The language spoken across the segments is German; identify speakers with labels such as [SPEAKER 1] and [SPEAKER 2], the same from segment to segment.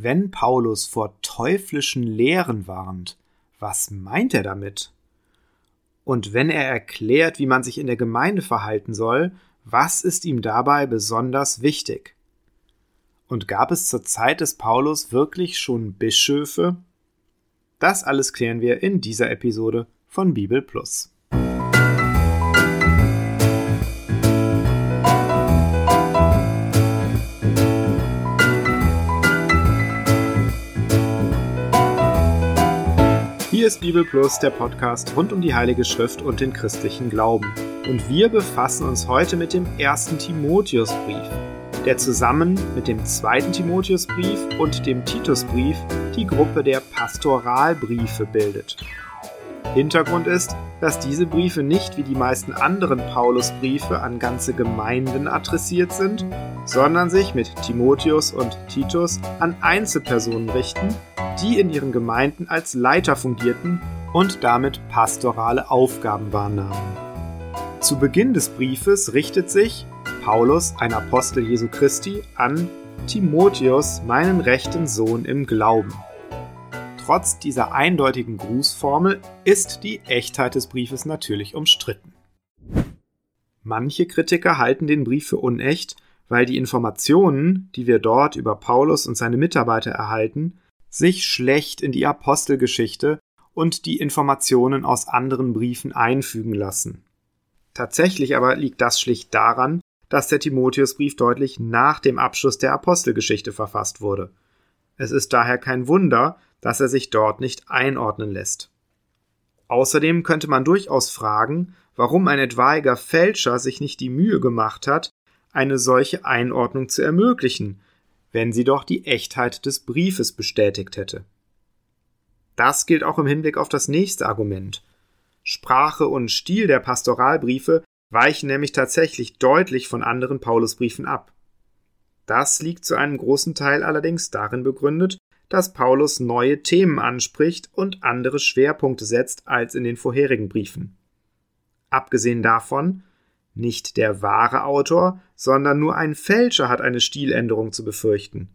[SPEAKER 1] Wenn Paulus vor teuflischen Lehren warnt, was meint er damit? Und wenn er erklärt, wie man sich in der Gemeinde verhalten soll, was ist ihm dabei besonders wichtig? Und gab es zur Zeit des Paulus wirklich schon Bischöfe? Das alles klären wir in dieser Episode von Bibel Plus. Hier ist Bibel Plus, der Podcast rund um die Heilige Schrift und den christlichen Glauben. Und wir befassen uns heute mit dem ersten Timotheusbrief, der zusammen mit dem zweiten Timotheusbrief und dem Titusbrief die Gruppe der Pastoralbriefe bildet. Hintergrund ist, dass diese Briefe nicht wie die meisten anderen Paulusbriefe an ganze Gemeinden adressiert sind, sondern sich mit Timotheus und Titus an Einzelpersonen richten, die in ihren Gemeinden als Leiter fungierten und damit pastorale Aufgaben wahrnahmen. Zu Beginn des Briefes richtet sich Paulus, ein Apostel Jesu Christi, an Timotheus, meinen rechten Sohn im Glauben. Trotz dieser eindeutigen Grußformel ist die Echtheit des Briefes natürlich umstritten. Manche Kritiker halten den Brief für unecht, weil die Informationen, die wir dort über Paulus und seine Mitarbeiter erhalten, sich schlecht in die Apostelgeschichte und die Informationen aus anderen Briefen einfügen lassen. Tatsächlich aber liegt das schlicht daran, dass der Timotheusbrief deutlich nach dem Abschluss der Apostelgeschichte verfasst wurde. Es ist daher kein Wunder, dass er sich dort nicht einordnen lässt. Außerdem könnte man durchaus fragen, warum ein etwaiger Fälscher sich nicht die Mühe gemacht hat, eine solche Einordnung zu ermöglichen, wenn sie doch die Echtheit des Briefes bestätigt hätte. Das gilt auch im Hinblick auf das nächste Argument. Sprache und Stil der Pastoralbriefe weichen nämlich tatsächlich deutlich von anderen Paulusbriefen ab. Das liegt zu einem großen Teil allerdings darin begründet, dass Paulus neue Themen anspricht und andere Schwerpunkte setzt als in den vorherigen Briefen. Abgesehen davon nicht der wahre Autor, sondern nur ein Fälscher hat eine Stiländerung zu befürchten.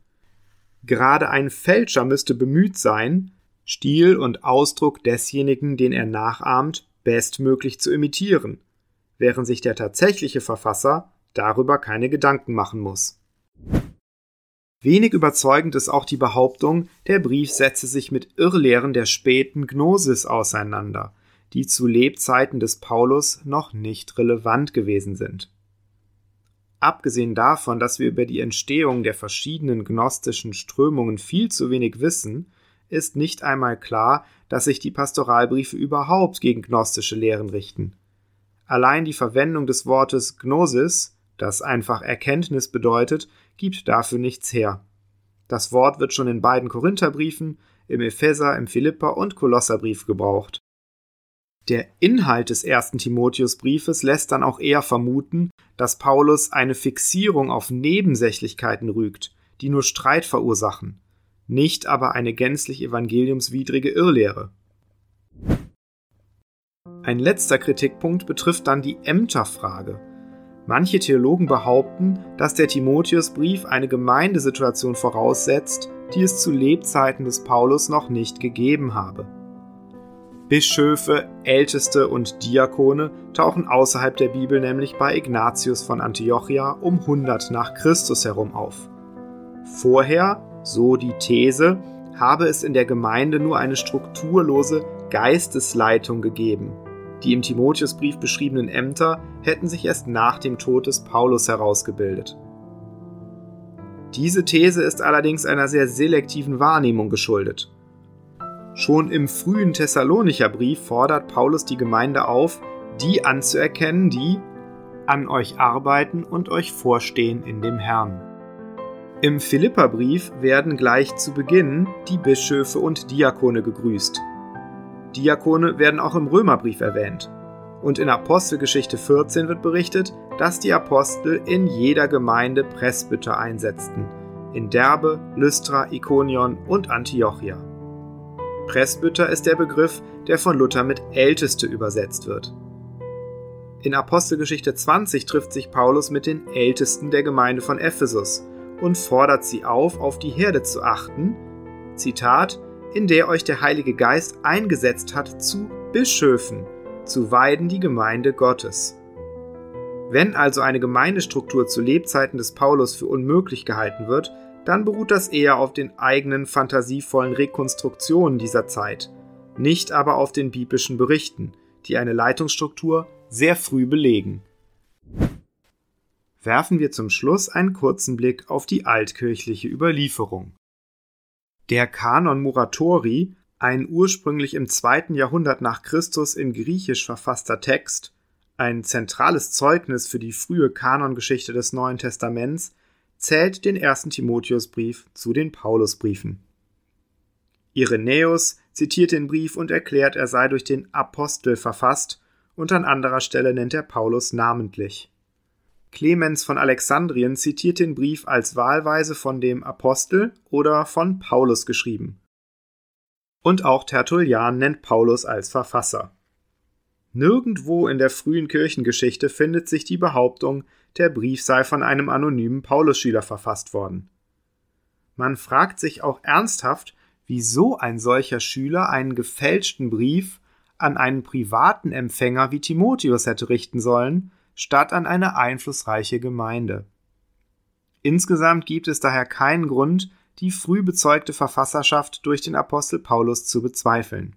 [SPEAKER 1] Gerade ein Fälscher müsste bemüht sein, Stil und Ausdruck desjenigen, den er nachahmt, bestmöglich zu imitieren, während sich der tatsächliche Verfasser darüber keine Gedanken machen muss. Wenig überzeugend ist auch die Behauptung, der Brief setze sich mit Irrlehren der späten Gnosis auseinander, die zu Lebzeiten des Paulus noch nicht relevant gewesen sind. Abgesehen davon, dass wir über die Entstehung der verschiedenen gnostischen Strömungen viel zu wenig wissen, ist nicht einmal klar, dass sich die Pastoralbriefe überhaupt gegen gnostische Lehren richten. Allein die Verwendung des Wortes Gnosis, das einfach Erkenntnis bedeutet, gibt dafür nichts her. Das Wort wird schon in beiden Korintherbriefen, im Epheser, im Philipper und Kolosserbrief gebraucht. Der Inhalt des ersten Timotheusbriefes lässt dann auch eher vermuten, dass Paulus eine Fixierung auf Nebensächlichkeiten rügt, die nur Streit verursachen, nicht aber eine gänzlich evangeliumswidrige Irrlehre. Ein letzter Kritikpunkt betrifft dann die Ämterfrage. Manche Theologen behaupten, dass der Timotheusbrief eine Gemeindesituation voraussetzt, die es zu Lebzeiten des Paulus noch nicht gegeben habe. Bischöfe, Älteste und Diakone tauchen außerhalb der Bibel nämlich bei Ignatius von Antiochia um 100 nach Christus herum auf. Vorher, so die These, habe es in der Gemeinde nur eine strukturlose Geistesleitung gegeben. Die im Timotheusbrief beschriebenen Ämter hätten sich erst nach dem Tod des Paulus herausgebildet. Diese These ist allerdings einer sehr selektiven Wahrnehmung geschuldet. Schon im frühen Thessalonicher Brief fordert Paulus die Gemeinde auf, die anzuerkennen, die an euch arbeiten und euch vorstehen in dem Herrn. Im Philipperbrief werden gleich zu Beginn die Bischöfe und Diakone gegrüßt. Diakone werden auch im Römerbrief erwähnt. Und in Apostelgeschichte 14 wird berichtet, dass die Apostel in jeder Gemeinde Presbyter einsetzten, in Derbe, Lystra, Ikonion und Antiochia. Presbyter ist der Begriff, der von Luther mit Älteste übersetzt wird. In Apostelgeschichte 20 trifft sich Paulus mit den Ältesten der Gemeinde von Ephesus und fordert sie auf, auf die Herde zu achten, Zitat, in der euch der Heilige Geist eingesetzt hat zu Bischöfen, zu weiden die Gemeinde Gottes. Wenn also eine Gemeindestruktur zu Lebzeiten des Paulus für unmöglich gehalten wird, dann beruht das eher auf den eigenen fantasievollen Rekonstruktionen dieser Zeit, nicht aber auf den biblischen Berichten, die eine Leitungsstruktur sehr früh belegen. Werfen wir zum Schluss einen kurzen Blick auf die altkirchliche Überlieferung. Der Kanon Muratori, ein ursprünglich im zweiten Jahrhundert nach Christus in Griechisch verfasster Text, ein zentrales Zeugnis für die frühe Kanongeschichte des Neuen Testaments, zählt den ersten Timotheusbrief zu den Paulusbriefen. Irenäus zitiert den Brief und erklärt, er sei durch den Apostel verfasst, und an anderer Stelle nennt er Paulus namentlich. Clemens von Alexandrien zitiert den Brief als wahlweise von dem Apostel oder von Paulus geschrieben. Und auch Tertullian nennt Paulus als Verfasser. Nirgendwo in der frühen Kirchengeschichte findet sich die Behauptung, der Brief sei von einem anonymen Paulusschüler verfasst worden. Man fragt sich auch ernsthaft, wieso ein solcher Schüler einen gefälschten Brief an einen privaten Empfänger wie Timotheus hätte richten sollen, statt an eine einflussreiche Gemeinde. Insgesamt gibt es daher keinen Grund, die früh bezeugte Verfasserschaft durch den Apostel Paulus zu bezweifeln.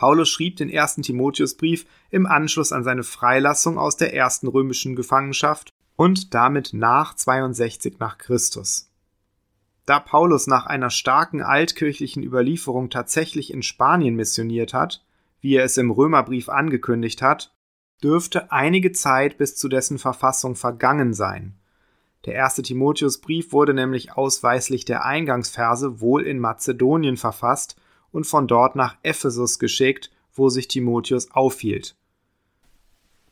[SPEAKER 1] Paulus schrieb den ersten Timotheusbrief im Anschluss an seine Freilassung aus der ersten römischen Gefangenschaft und damit nach 62 nach Christus. Da Paulus nach einer starken altkirchlichen Überlieferung tatsächlich in Spanien missioniert hat, wie er es im Römerbrief angekündigt hat, dürfte einige Zeit bis zu dessen Verfassung vergangen sein. Der erste Timotheusbrief wurde nämlich ausweislich der Eingangsverse wohl in Mazedonien verfasst und von dort nach Ephesus geschickt, wo sich Timotheus aufhielt.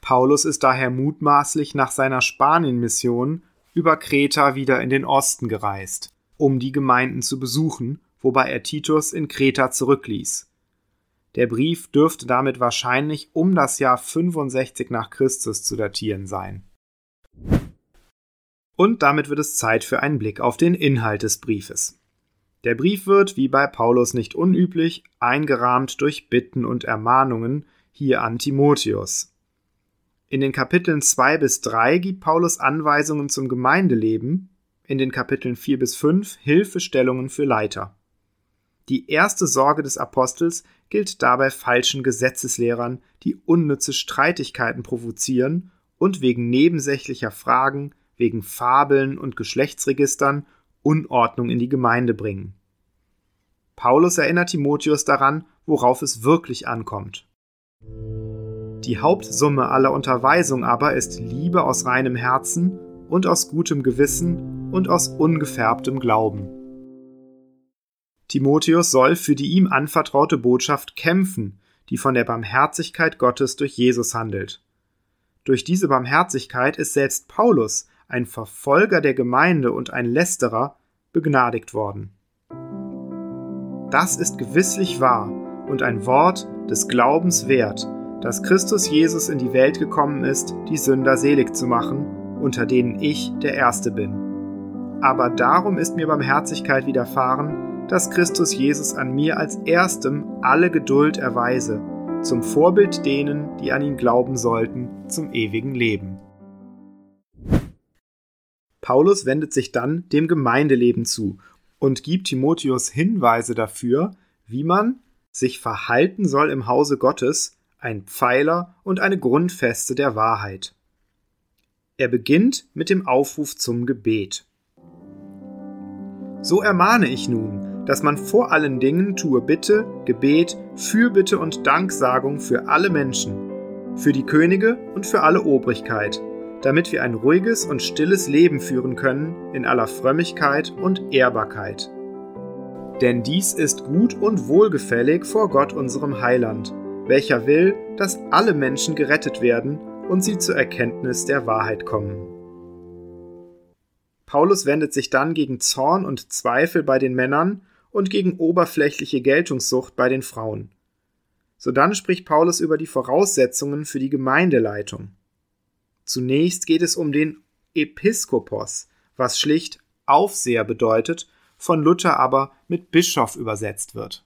[SPEAKER 1] Paulus ist daher mutmaßlich nach seiner Spanien-Mission über Kreta wieder in den Osten gereist, um die Gemeinden zu besuchen, wobei er Titus in Kreta zurückließ. Der Brief dürfte damit wahrscheinlich um das Jahr 65 nach Christus zu datieren sein. Und damit wird es Zeit für einen Blick auf den Inhalt des Briefes. Der Brief wird, wie bei Paulus nicht unüblich, eingerahmt durch Bitten und Ermahnungen, hier an Timotheus. In den Kapiteln 2 bis 3 gibt Paulus Anweisungen zum Gemeindeleben, in den Kapiteln 4 bis 5 Hilfestellungen für Leiter. Die erste Sorge des Apostels gilt dabei falschen Gesetzeslehrern, die unnütze Streitigkeiten provozieren und wegen nebensächlicher Fragen, wegen Fabeln und Geschlechtsregistern Unordnung in die Gemeinde bringen. Paulus erinnert Timotheus daran, worauf es wirklich ankommt. Die Hauptsumme aller Unterweisung aber ist Liebe aus reinem Herzen und aus gutem Gewissen und aus ungefärbtem Glauben. Timotheus soll für die ihm anvertraute Botschaft kämpfen, die von der Barmherzigkeit Gottes durch Jesus handelt. Durch diese Barmherzigkeit ist selbst Paulus, ein Verfolger der Gemeinde und ein Lästerer, begnadigt worden. Das ist gewisslich wahr und ein Wort des Glaubens wert, dass Christus Jesus in die Welt gekommen ist, die Sünder selig zu machen, unter denen ich der Erste bin. Aber darum ist mir Barmherzigkeit widerfahren, dass Christus Jesus an mir als erstem alle Geduld erweise, zum Vorbild denen, die an ihn glauben sollten, zum ewigen Leben. Paulus wendet sich dann dem Gemeindeleben zu und gibt Timotheus Hinweise dafür, wie man sich verhalten soll im Hause Gottes, ein Pfeiler und eine Grundfeste der Wahrheit. Er beginnt mit dem Aufruf zum Gebet. So ermahne ich nun, dass man vor allen Dingen tue Bitte, Gebet, Fürbitte und Danksagung für alle Menschen, für die Könige und für alle Obrigkeit, damit wir ein ruhiges und stilles Leben führen können in aller Frömmigkeit und Ehrbarkeit. Denn dies ist gut und wohlgefällig vor Gott unserem Heiland, welcher will, dass alle Menschen gerettet werden und sie zur Erkenntnis der Wahrheit kommen. Paulus wendet sich dann gegen Zorn und Zweifel bei den Männern und gegen oberflächliche Geltungssucht bei den Frauen. Sodann spricht Paulus über die Voraussetzungen für die Gemeindeleitung. Zunächst geht es um den Episkopos, was schlicht Aufseher bedeutet, von Luther aber mit Bischof übersetzt wird.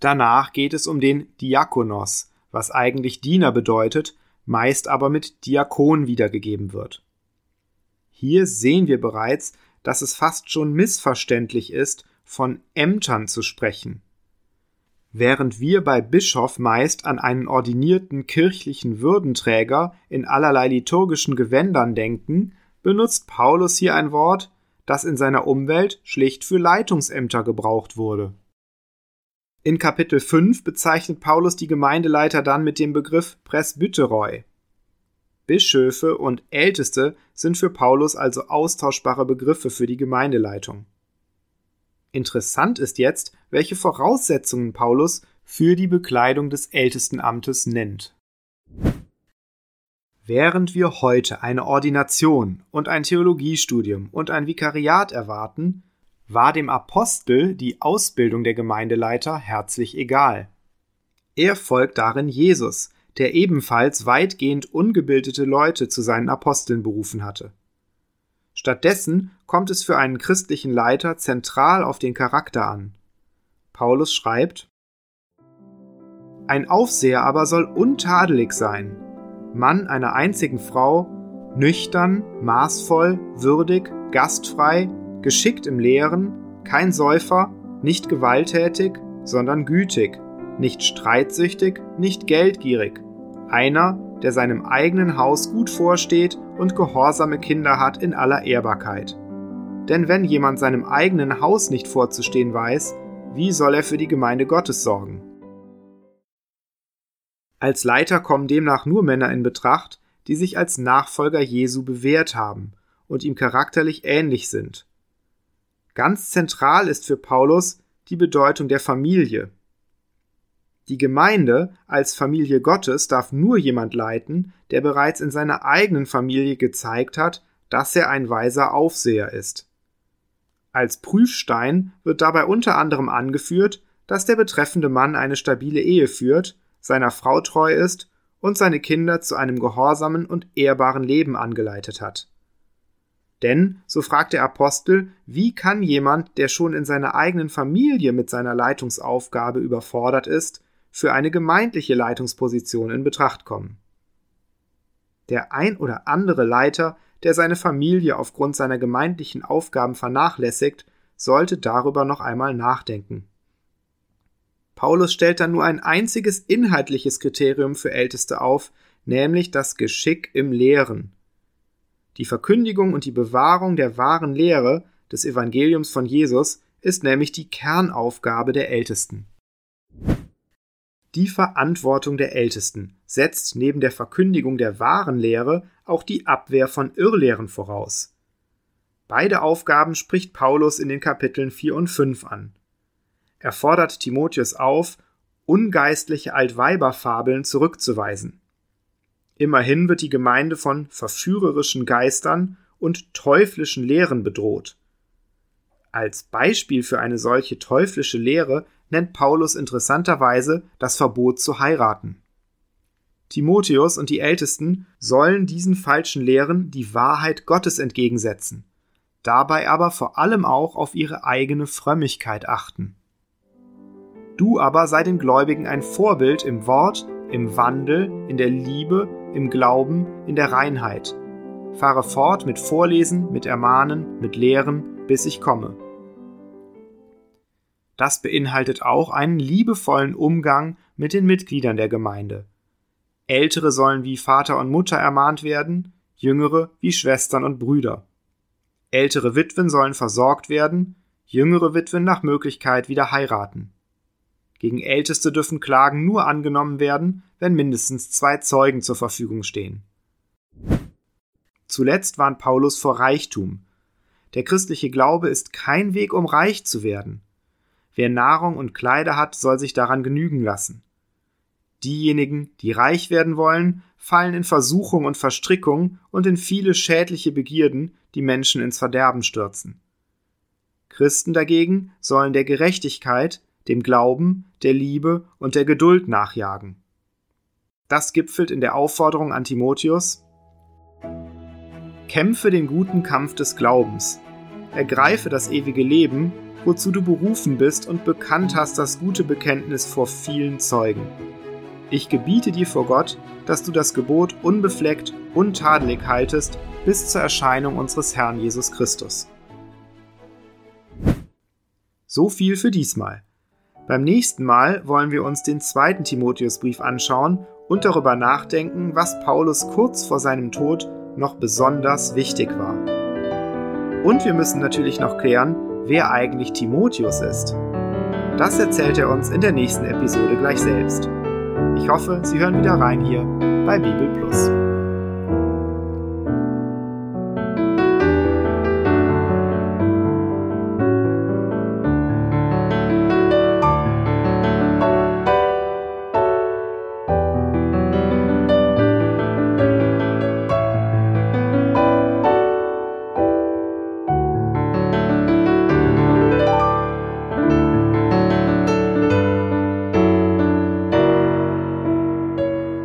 [SPEAKER 1] Danach geht es um den Diakonos, was eigentlich Diener bedeutet, meist aber mit Diakon wiedergegeben wird. Hier sehen wir bereits, dass es fast schon missverständlich ist, von Ämtern zu sprechen. Während wir bei Bischof meist an einen ordinierten kirchlichen Würdenträger in allerlei liturgischen Gewändern denken, benutzt Paulus hier ein Wort, das in seiner Umwelt schlicht für Leitungsämter gebraucht wurde. In Kapitel 5 bezeichnet Paulus die Gemeindeleiter dann mit dem Begriff Presbyteroi. Bischöfe und Älteste sind für Paulus also austauschbare Begriffe für die Gemeindeleitung. Interessant ist jetzt, welche Voraussetzungen Paulus für die Bekleidung des Ältestenamtes nennt. Während wir heute eine Ordination und ein Theologiestudium und ein Vikariat erwarten, war dem Apostel die Ausbildung der Gemeindeleiter herzlich egal. Er folgt darin Jesus, der ebenfalls weitgehend ungebildete Leute zu seinen Aposteln berufen hatte. Stattdessen kommt es für einen christlichen Leiter zentral auf den Charakter an. Paulus schreibt Ein Aufseher aber soll untadelig sein, Mann einer einzigen Frau, nüchtern, maßvoll, würdig, gastfrei, geschickt im Lehren, kein Säufer, nicht gewalttätig, sondern gütig, nicht streitsüchtig, nicht geldgierig, einer, der seinem eigenen Haus gut vorsteht und gehorsame Kinder hat in aller Ehrbarkeit. Denn wenn jemand seinem eigenen Haus nicht vorzustehen weiß, wie soll er für die Gemeinde Gottes sorgen? Als Leiter kommen demnach nur Männer in Betracht, die sich als Nachfolger Jesu bewährt haben und ihm charakterlich ähnlich sind. Ganz zentral ist für Paulus die Bedeutung der Familie. Die Gemeinde als Familie Gottes darf nur jemand leiten, der bereits in seiner eigenen Familie gezeigt hat, dass er ein weiser Aufseher ist. Als Prüfstein wird dabei unter anderem angeführt, dass der betreffende Mann eine stabile Ehe führt seiner Frau treu ist und seine Kinder zu einem gehorsamen und ehrbaren Leben angeleitet hat. Denn, so fragt der Apostel, wie kann jemand, der schon in seiner eigenen Familie mit seiner Leitungsaufgabe überfordert ist, für eine gemeindliche Leitungsposition in Betracht kommen? Der ein oder andere Leiter, der seine Familie aufgrund seiner gemeindlichen Aufgaben vernachlässigt, sollte darüber noch einmal nachdenken. Paulus stellt dann nur ein einziges inhaltliches Kriterium für Älteste auf, nämlich das Geschick im Lehren. Die Verkündigung und die Bewahrung der wahren Lehre des Evangeliums von Jesus ist nämlich die Kernaufgabe der Ältesten. Die Verantwortung der Ältesten setzt neben der Verkündigung der wahren Lehre auch die Abwehr von Irrlehren voraus. Beide Aufgaben spricht Paulus in den Kapiteln 4 und 5 an. Er fordert Timotheus auf, ungeistliche Altweiberfabeln zurückzuweisen. Immerhin wird die Gemeinde von verführerischen Geistern und teuflischen Lehren bedroht. Als Beispiel für eine solche teuflische Lehre nennt Paulus interessanterweise das Verbot zu heiraten. Timotheus und die Ältesten sollen diesen falschen Lehren die Wahrheit Gottes entgegensetzen, dabei aber vor allem auch auf ihre eigene Frömmigkeit achten. Du aber sei den Gläubigen ein Vorbild im Wort, im Wandel, in der Liebe, im Glauben, in der Reinheit. Fahre fort mit Vorlesen, mit Ermahnen, mit Lehren, bis ich komme. Das beinhaltet auch einen liebevollen Umgang mit den Mitgliedern der Gemeinde. Ältere sollen wie Vater und Mutter ermahnt werden, Jüngere wie Schwestern und Brüder. Ältere Witwen sollen versorgt werden, jüngere Witwen nach Möglichkeit wieder heiraten. Gegen Älteste dürfen Klagen nur angenommen werden, wenn mindestens zwei Zeugen zur Verfügung stehen. Zuletzt warnt Paulus vor Reichtum. Der christliche Glaube ist kein Weg, um reich zu werden. Wer Nahrung und Kleider hat, soll sich daran genügen lassen. Diejenigen, die reich werden wollen, fallen in Versuchung und Verstrickung und in viele schädliche Begierden, die Menschen ins Verderben stürzen. Christen dagegen sollen der Gerechtigkeit, dem Glauben, der Liebe und der Geduld nachjagen. Das gipfelt in der Aufforderung an Timotheus Kämpfe den guten Kampf des Glaubens. Ergreife das ewige Leben, wozu du berufen bist und bekannt hast das gute Bekenntnis vor vielen Zeugen. Ich gebiete dir vor Gott, dass du das Gebot unbefleckt, untadelig haltest, bis zur Erscheinung unseres Herrn Jesus Christus. So viel für diesmal. Beim nächsten Mal wollen wir uns den zweiten Timotheusbrief anschauen und darüber nachdenken, was Paulus kurz vor seinem Tod noch besonders wichtig war. Und wir müssen natürlich noch klären, wer eigentlich Timotheus ist. Das erzählt er uns in der nächsten Episode gleich selbst. Ich hoffe, Sie hören wieder rein hier bei Bibel Plus.